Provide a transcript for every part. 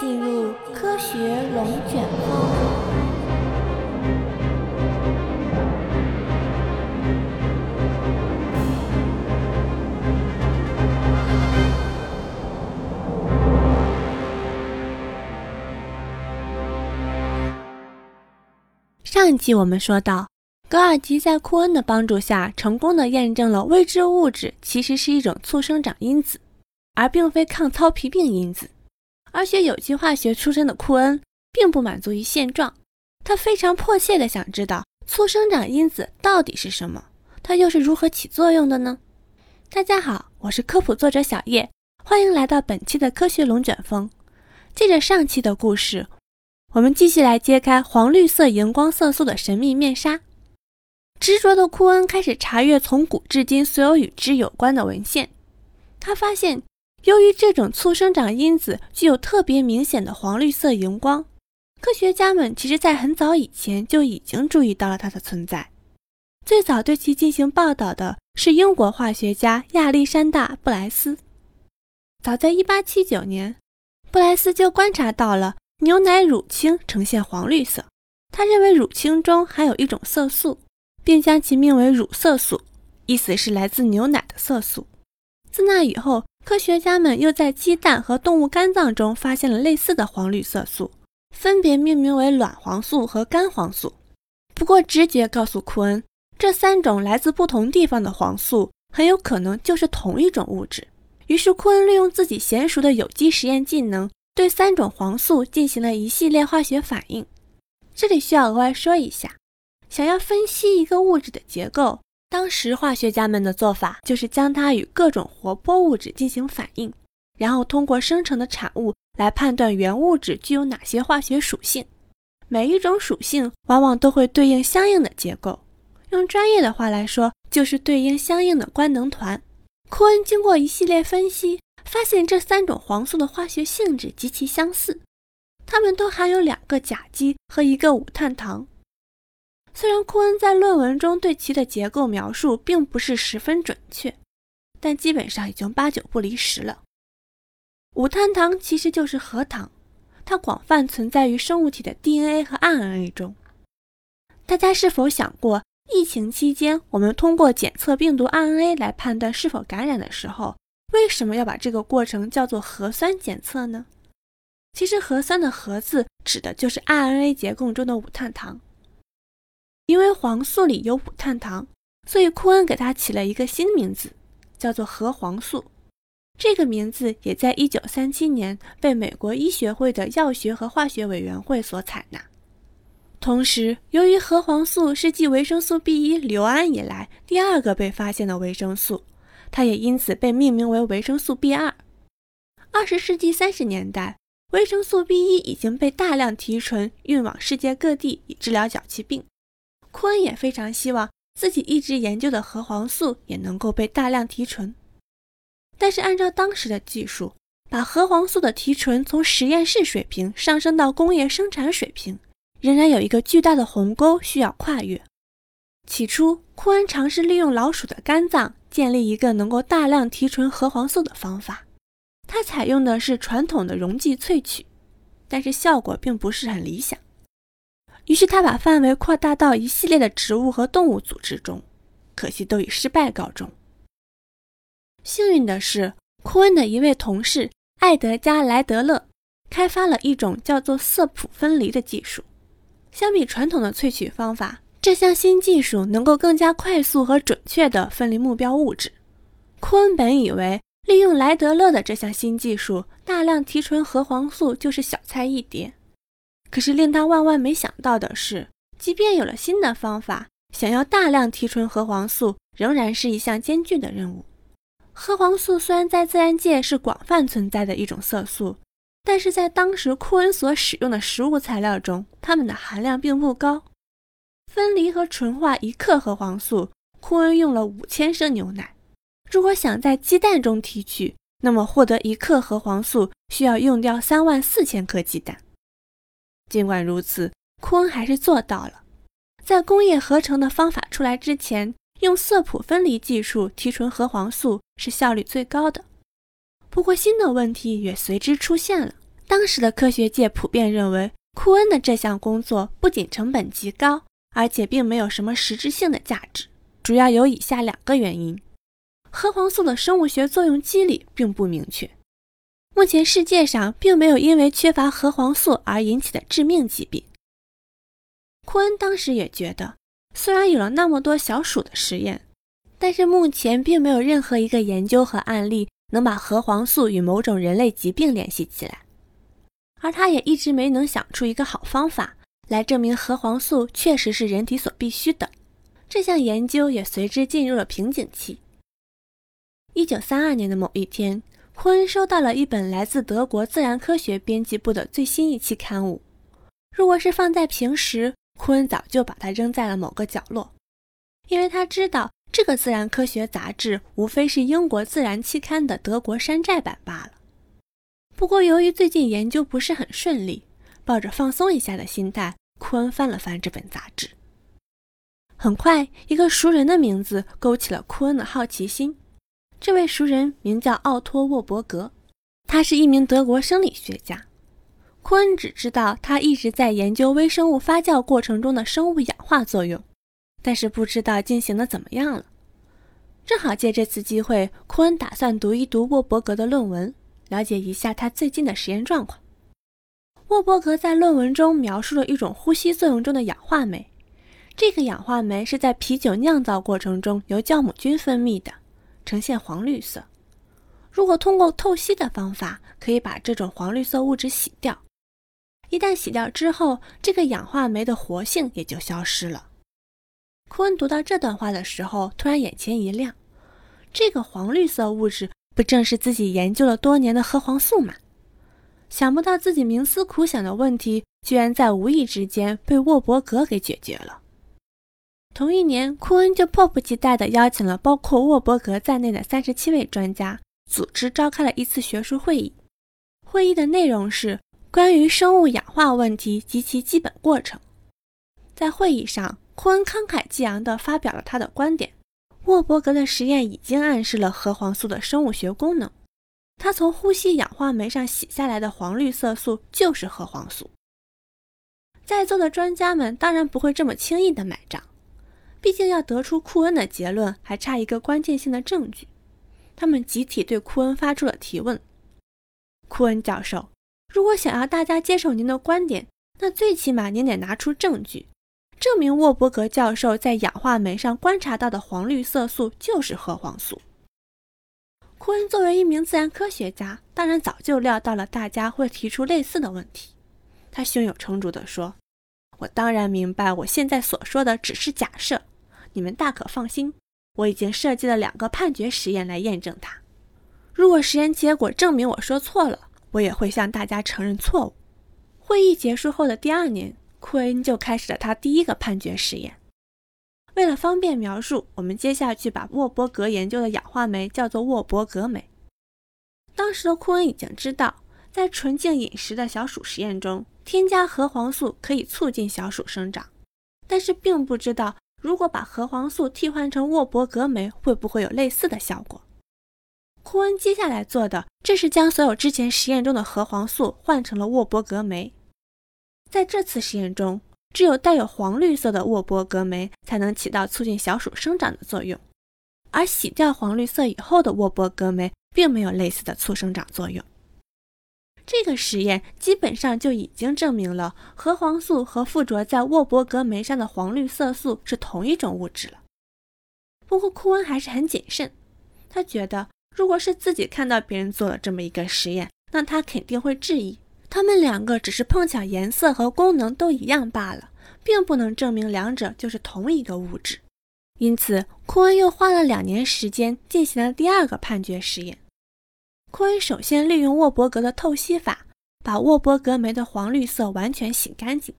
进入科学龙卷风。上一集我们说到，格尔吉在库恩的帮助下，成功的验证了未知物质其实是一种促生长因子，而并非抗糙皮病因子。而学有机化学出身的库恩并不满足于现状，他非常迫切地想知道促生长因子到底是什么，它又是如何起作用的呢？大家好，我是科普作者小叶，欢迎来到本期的科学龙卷风。接着上期的故事，我们继续来揭开黄绿色荧光色素的神秘面纱。执着的库恩开始查阅从古至今所有与之有关的文献，他发现。由于这种促生长因子具有特别明显的黄绿色荧光，科学家们其实在很早以前就已经注意到了它的存在。最早对其进行报道的是英国化学家亚历山大·布莱斯。早在1879年，布莱斯就观察到了牛奶乳清呈现黄绿色，他认为乳清中含有一种色素，并将其命为乳色素，意思是来自牛奶的色素。自那以后，科学家们又在鸡蛋和动物肝脏中发现了类似的黄绿色素，分别命名为卵黄素和肝黄素。不过，直觉告诉库恩，这三种来自不同地方的黄素很有可能就是同一种物质。于是，库恩利用自己娴熟的有机实验技能，对三种黄素进行了一系列化学反应。这里需要额外说一下，想要分析一个物质的结构。当时化学家们的做法就是将它与各种活泼物质进行反应，然后通过生成的产物来判断原物质具有哪些化学属性。每一种属性往往都会对应相应的结构，用专业的话来说，就是对应相应的官能团。库恩经过一系列分析，发现这三种黄素的化学性质极其相似，它们都含有两个甲基和一个五碳糖。虽然库恩在论文中对其的结构描述并不是十分准确，但基本上已经八九不离十了。五碳糖其实就是核糖，它广泛存在于生物体的 DNA 和 RNA 中。大家是否想过，疫情期间我们通过检测病毒 RNA 来判断是否感染的时候，为什么要把这个过程叫做核酸检测呢？其实，核酸的“核”字指的就是 RNA 结构中的五碳糖。因为黄素里有五碳糖，所以库恩给它起了一个新名字，叫做核黄素。这个名字也在1937年被美国医学会的药学和化学委员会所采纳。同时，由于核黄素是继维生素 B1、硫胺以来第二个被发现的维生素，它也因此被命名为维生素 B2。20世纪30年代，维生素 B1 已经被大量提纯运往世界各地，以治疗脚气病。库恩也非常希望自己一直研究的核黄素也能够被大量提纯，但是按照当时的技术，把核黄素的提纯从实验室水平上升到工业生产水平，仍然有一个巨大的鸿沟需要跨越。起初，库恩尝试利用老鼠的肝脏建立一个能够大量提纯核黄素的方法，他采用的是传统的溶剂萃取，但是效果并不是很理想。于是他把范围扩大到一系列的植物和动物组织中，可惜都以失败告终。幸运的是，库恩的一位同事艾德加·莱德勒开发了一种叫做色谱分离的技术。相比传统的萃取方法，这项新技术能够更加快速和准确地分离目标物质。库恩本以为利用莱德勒的这项新技术，大量提纯核黄素就是小菜一碟。可是令他万万没想到的是，即便有了新的方法，想要大量提纯核黄素仍然是一项艰巨的任务。核黄素虽然在自然界是广泛存在的一种色素，但是在当时库恩所使用的食物材料中，它们的含量并不高。分离和纯化一克核黄素，库恩用了五千升牛奶。如果想在鸡蛋中提取，那么获得一克核黄素需要用掉三万四千颗鸡蛋。尽管如此，库恩还是做到了。在工业合成的方法出来之前，用色谱分离技术提纯核黄素是效率最高的。不过，新的问题也随之出现了，当时的科学界普遍认为，库恩的这项工作不仅成本极高，而且并没有什么实质性的价值。主要有以下两个原因：核黄素的生物学作用机理并不明确。目前世界上并没有因为缺乏核黄素而引起的致命疾病。库恩当时也觉得，虽然有了那么多小鼠的实验，但是目前并没有任何一个研究和案例能把核黄素与某种人类疾病联系起来。而他也一直没能想出一个好方法来证明核黄素确实是人体所必需的。这项研究也随之进入了瓶颈期。一九三二年的某一天，库恩收到了一本来自德国自然科学编辑部的最新一期刊物。如果是放在平时，库恩早就把它扔在了某个角落，因为他知道这个自然科学杂志无非是英国自然期刊的德国山寨版罢了。不过，由于最近研究不是很顺利，抱着放松一下的心态，库恩翻了翻这本杂志。很快，一个熟人的名字勾起了库恩的好奇心。这位熟人名叫奥托·沃伯格，他是一名德国生理学家。库恩只知道他一直在研究微生物发酵过程中的生物氧化作用，但是不知道进行的怎么样了。正好借这次机会，库恩打算读一读沃伯格的论文。了解一下他最近的实验状况。沃伯格在论文中描述了一种呼吸作用中的氧化酶，这个氧化酶是在啤酒酿造过程中由酵母菌分泌的，呈现黄绿色。如果通过透析的方法，可以把这种黄绿色物质洗掉。一旦洗掉之后，这个氧化酶的活性也就消失了。库恩读到这段话的时候，突然眼前一亮，这个黄绿色物质。不正是自己研究了多年的核黄素吗？想不到自己冥思苦想的问题，居然在无意之间被沃伯格给解决了。同一年，库恩就迫不及待地邀请了包括沃伯格在内的三十七位专家，组织召开了一次学术会议。会议的内容是关于生物氧化问题及其基本过程。在会议上，库恩慷慨激昂地发表了他的观点。沃伯格的实验已经暗示了核黄素的生物学功能，他从呼吸氧化酶上洗下来的黄绿色素就是核黄素。在座的专家们当然不会这么轻易的买账，毕竟要得出库恩的结论还差一个关键性的证据。他们集体对库恩发出了提问：“库恩教授，如果想要大家接受您的观点，那最起码您得拿出证据。”证明沃伯格教授在氧化酶上观察到的黄绿色素就是核黄素。库恩作为一名自然科学家，当然早就料到了大家会提出类似的问题。他胸有成竹地说：“我当然明白，我现在所说的只是假设，你们大可放心。我已经设计了两个判决实验来验证它。如果实验结果证明我说错了，我也会向大家承认错误。”会议结束后的第二年。库恩就开始了他第一个判决实验。为了方便描述，我们接下去把沃伯格研究的氧化酶叫做沃伯格酶。当时的库恩已经知道，在纯净饮食的小鼠实验中，添加核黄素可以促进小鼠生长，但是并不知道如果把核黄素替换成沃伯格酶，会不会有类似的效果。库恩接下来做的，这是将所有之前实验中的核黄素换成了沃伯格酶。在这次实验中，只有带有黄绿色的沃伯格酶才能起到促进小鼠生长的作用，而洗掉黄绿色以后的沃伯格酶并没有类似的促生长作用。这个实验基本上就已经证明了核黄素和附着在沃伯格酶上的黄绿色素是同一种物质了。不过库恩还是很谨慎，他觉得如果是自己看到别人做了这么一个实验，那他肯定会质疑。他们两个只是碰巧颜色和功能都一样罢了，并不能证明两者就是同一个物质。因此，库恩又花了两年时间进行了第二个判决实验。库恩首先利用沃伯格的透析法，把沃伯格酶的黄绿色完全洗干净，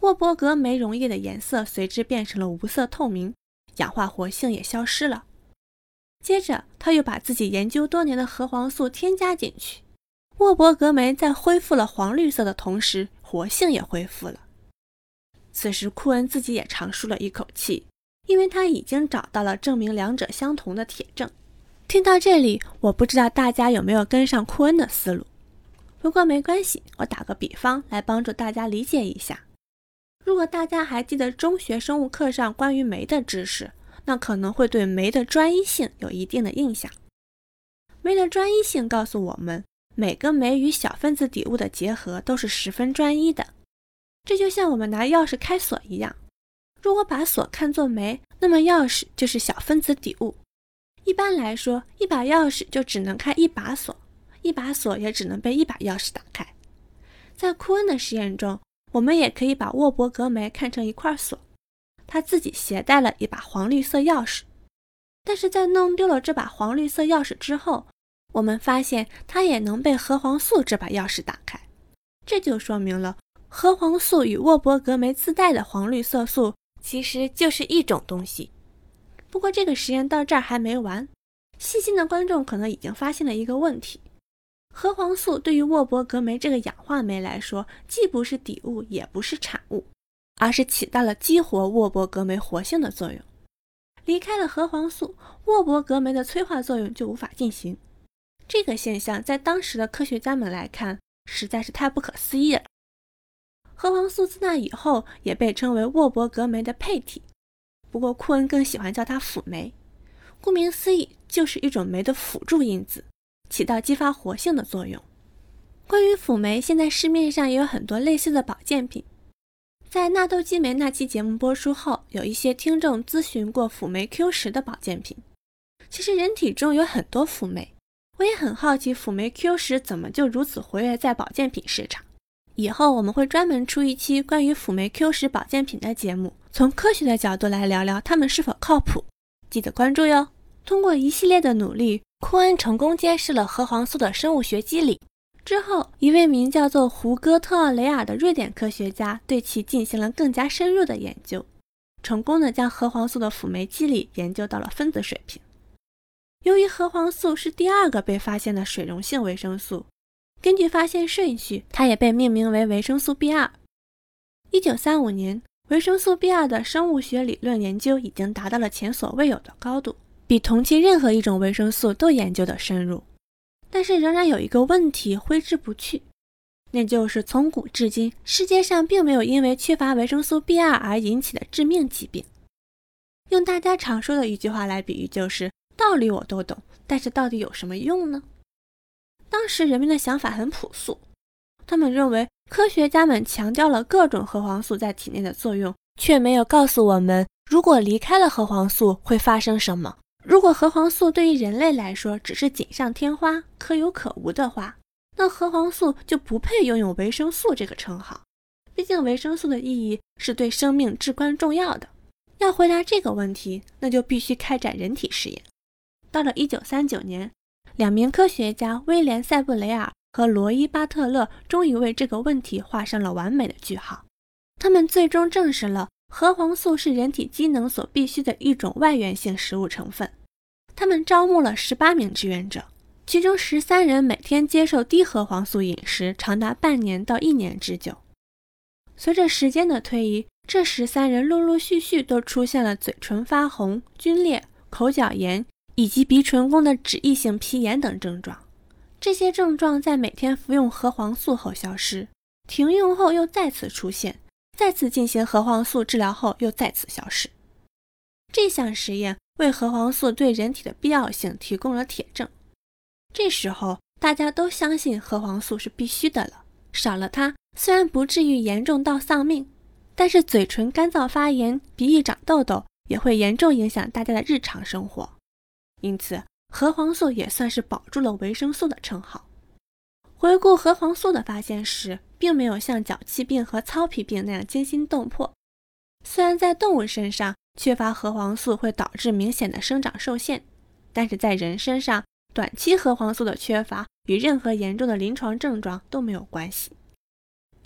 沃伯格酶溶液的颜色随之变成了无色透明，氧化活性也消失了。接着，他又把自己研究多年的核黄素添加进去。沃伯格酶在恢复了黄绿色的同时，活性也恢复了。此时，库恩自己也长舒了一口气，因为他已经找到了证明两者相同的铁证。听到这里，我不知道大家有没有跟上库恩的思路。不过没关系，我打个比方来帮助大家理解一下。如果大家还记得中学生物课上关于酶的知识，那可能会对酶的专一性有一定的印象。酶的专一性告诉我们，每个酶与小分子底物的结合都是十分专一的。这就像我们拿钥匙开锁一样，如果把锁看作酶，那么钥匙就是小分子底物。一般来说，一把钥匙就只能开一把锁，一把锁也只能被一把钥匙打开。在库恩的实验中，我们也可以把沃伯格酶看成一块锁，他自己携带了一把黄绿色钥匙。但是在弄丢了这把黄绿色钥匙之后，我们发现它也能被核黄素这把钥匙打开。这就说明了核黄素与沃伯格酶自带的黄绿色素其实就是一种东西。不过这个实验到这儿还没完，细心的观众可能已经发现了一个问题：核黄素对于沃伯格酶这个氧化酶来说，既不是底物，也不是产物，而是起到了激活沃伯格酶活性的作用。离开了核黄素，沃伯格酶的催化作用就无法进行。这个现象在当时的科学家们来看实在是太不可思议了。核黄素自那以后也被称为沃伯格酶的配体，不过库恩更喜欢叫它辅酶。顾名思义，就是一种酶的辅助因子，起到激发活性的作用。关于辅酶，现在市面上也有很多类似的保健品。在纳豆激酶那期节目播出后，有一些听众咨询过辅酶 Q 十的保健品。其实人体中有很多辅酶，我也很好奇辅酶 Q 十怎么就如此活跃在保健品市场。以后我们会专门出一期关于辅酶 Q 十保健品的节目，从科学的角度来聊聊它们是否靠谱。记得关注哟！通过一系列的努力，库恩成功揭示了核黄素的生物学机理。之后，一位名叫做胡戈特奥雷尔的瑞典科学家对其进行了更加深入的研究，成功的将核黄素的辅酶机理研究到了分子水平。由于核黄素是第二个被发现的水溶性维生素，根据发现顺序，它也被命名为维生素 B 二。一九三五年，维生素 B 二的生物学理论研究已经达到了前所未有的高度，比同期任何一种维生素都研究的深入。但是仍然有一个问题挥之不去，那就是从古至今，世界上并没有因为缺乏维生素 B 二而引起的致命疾病。用大家常说的一句话来比喻，就是道理我都懂，但是到底有什么用呢？当时人们的想法很朴素，他们认为科学家们强调了各种核黄素在体内的作用，却没有告诉我们，如果离开了核黄素会发生什么。如果核黄素对于人类来说只是锦上添花、可有可无的话，那核黄素就不配拥有维生素这个称号。毕竟维生素的意义是对生命至关重要的。要回答这个问题，那就必须开展人体实验。到了1939年，两名科学家威廉·塞布雷尔和罗伊·巴特勒终于为这个问题画上了完美的句号。他们最终证实了核黄素是人体机能所必需的一种外源性食物成分。他们招募了十八名志愿者，其中十三人每天接受低核黄素饮食，长达半年到一年之久。随着时间的推移，这十三人陆陆续续都出现了嘴唇发红、皲裂、口角炎以及鼻唇弓的脂溢性皮炎等症状。这些症状在每天服用核黄素后消失，停用后又再次出现，再次进行核黄素治疗后又再次消失。这项实验。为核黄素对人体的必要性提供了铁证。这时候，大家都相信核黄素是必须的了。少了它，虽然不至于严重到丧命，但是嘴唇干燥发炎、鼻翼长痘痘也会严重影响大家的日常生活。因此，核黄素也算是保住了维生素的称号。回顾核黄素的发现时，并没有像脚气病和糙皮病那样惊心动魄。虽然在动物身上，缺乏核黄素会导致明显的生长受限，但是在人身上，短期核黄素的缺乏与任何严重的临床症状都没有关系，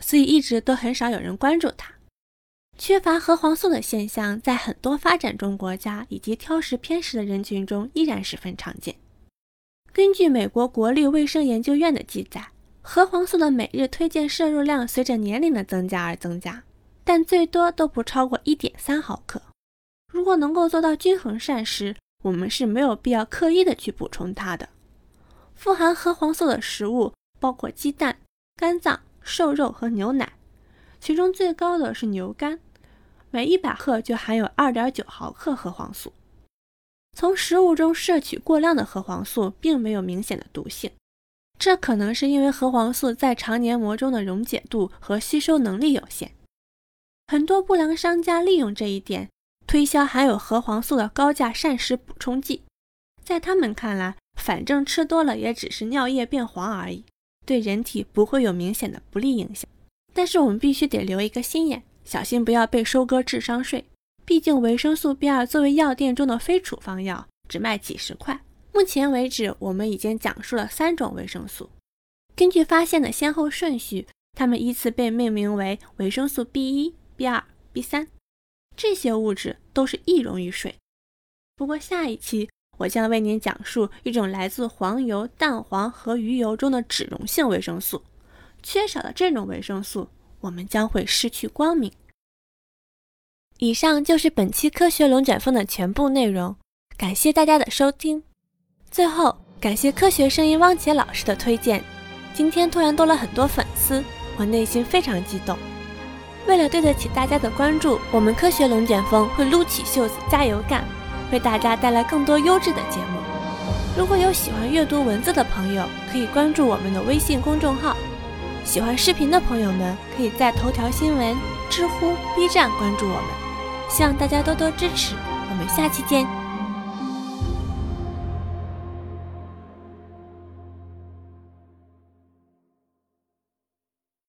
所以一直都很少有人关注它。缺乏核黄素的现象在很多发展中国家以及挑食偏食的人群中依然十分常见。根据美国国立卫生研究院的记载，核黄素的每日推荐摄入量随着年龄的增加而增加，但最多都不超过一点三毫克。如果能够做到均衡膳食，我们是没有必要刻意的去补充它的。富含核黄素的食物包括鸡蛋、肝脏、瘦肉和牛奶，其中最高的是牛肝，每一百克就含有二点九毫克核黄素。从食物中摄取过量的核黄素，并没有明显的毒性，这可能是因为核黄素在肠黏膜中的溶解度和吸收能力有限。很多不良商家利用这一点，推销含有核黄素的高价膳食补充剂。在他们看来，反正吃多了也只是尿液变黄而已，对人体不会有明显的不利影响。但是我们必须得留一个心眼，小心不要被收割智商税。毕竟维生素 B 二作为药店中的非处方药，只卖几十块。目前为止，我们已经讲述了三种维生素，根据发现的先后顺序，它们依次被命名为维生素 B 一、B 二、B 三。这些物质都是易溶于水。不过下一期我将为您讲述一种来自黄油、蛋黄和鱼油中的脂溶性维生素，缺少了这种维生素，我们将会失去光明。以上就是本期科学龙卷风的全部内容，感谢大家的收听。最后，感谢科学声音汪杰老师的推荐。今天突然多了很多粉丝，我内心非常激动。为了对得起大家的关注，我们科学龙卷风会撸起袖子加油干，为大家带来更多优质的节目。如果有喜欢阅读文字的朋友，可以关注我们的微信公众号；喜欢视频的朋友们，可以在头条新闻、知乎、B 站关注我们。希望大家多多支持，我们下期见。